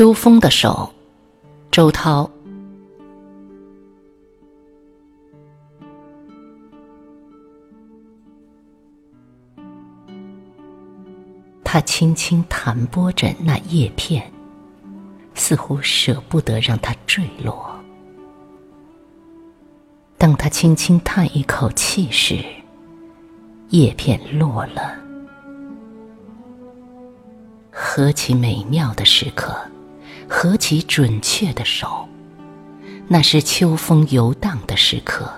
秋风的手，周涛。他轻轻弹拨着那叶片，似乎舍不得让它坠落。当他轻轻叹一口气时，叶片落了。何其美妙的时刻，何其准确的手！那是秋风游荡的时刻，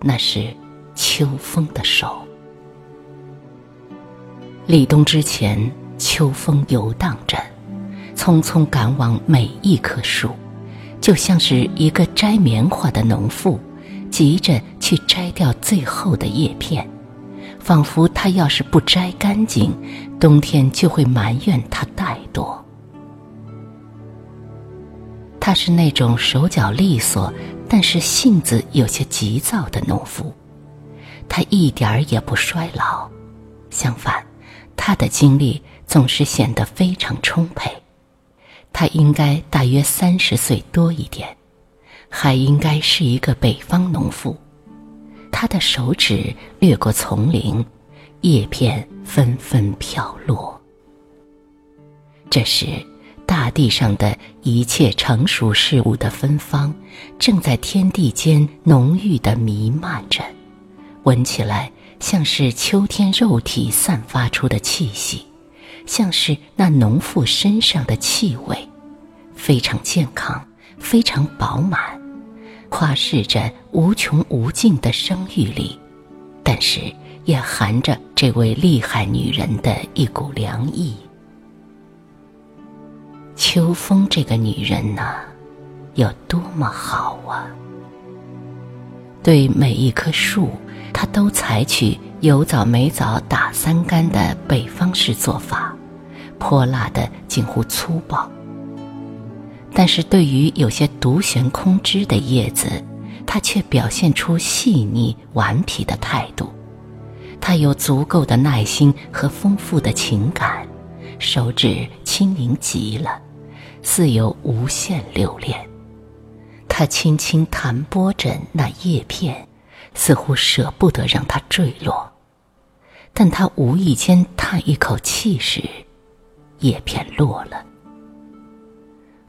那是秋风的手。立冬之前，秋风游荡着，匆匆赶往每一棵树，就像是一个摘棉花的农妇，急着去摘掉最后的叶片，仿佛他要是不摘干净，冬天就会埋怨他他是那种手脚利索，但是性子有些急躁的农夫，他一点儿也不衰老，相反。他的精力总是显得非常充沛，他应该大约三十岁多一点，还应该是一个北方农妇。他的手指掠过丛林，叶片纷纷飘落。这时，大地上的一切成熟事物的芬芳，正在天地间浓郁的弥漫着，闻起来。像是秋天肉体散发出的气息，像是那农妇身上的气味，非常健康，非常饱满，夸示着无穷无尽的生育力，但是也含着这位厉害女人的一股凉意。秋风这个女人呐，有多么好啊！对每一棵树。他都采取有枣没枣打三竿的北方式做法，泼辣的近乎粗暴。但是对于有些独悬空枝的叶子，他却表现出细腻顽皮的态度。他有足够的耐心和丰富的情感，手指轻盈极了，似有无限留恋。他轻轻弹拨着那叶片。似乎舍不得让它坠落，但他无意间叹一口气时，叶片落了。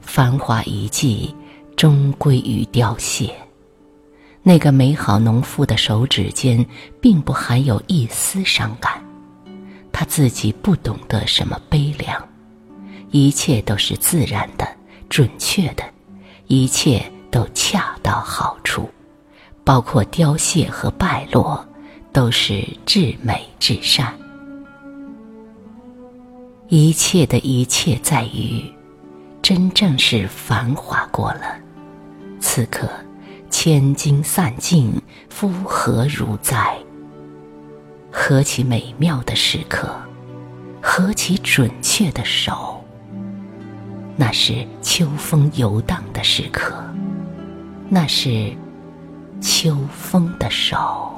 繁华一季，终归于凋谢。那个美好农妇的手指间，并不含有一丝伤感。他自己不懂得什么悲凉，一切都是自然的、准确的，一切都恰到好处。包括凋谢和败落，都是至美至善。一切的一切在于，真正是繁华过了。此刻，千金散尽，夫何如哉？何其美妙的时刻，何其准确的手。那是秋风游荡的时刻，那是。秋风的手。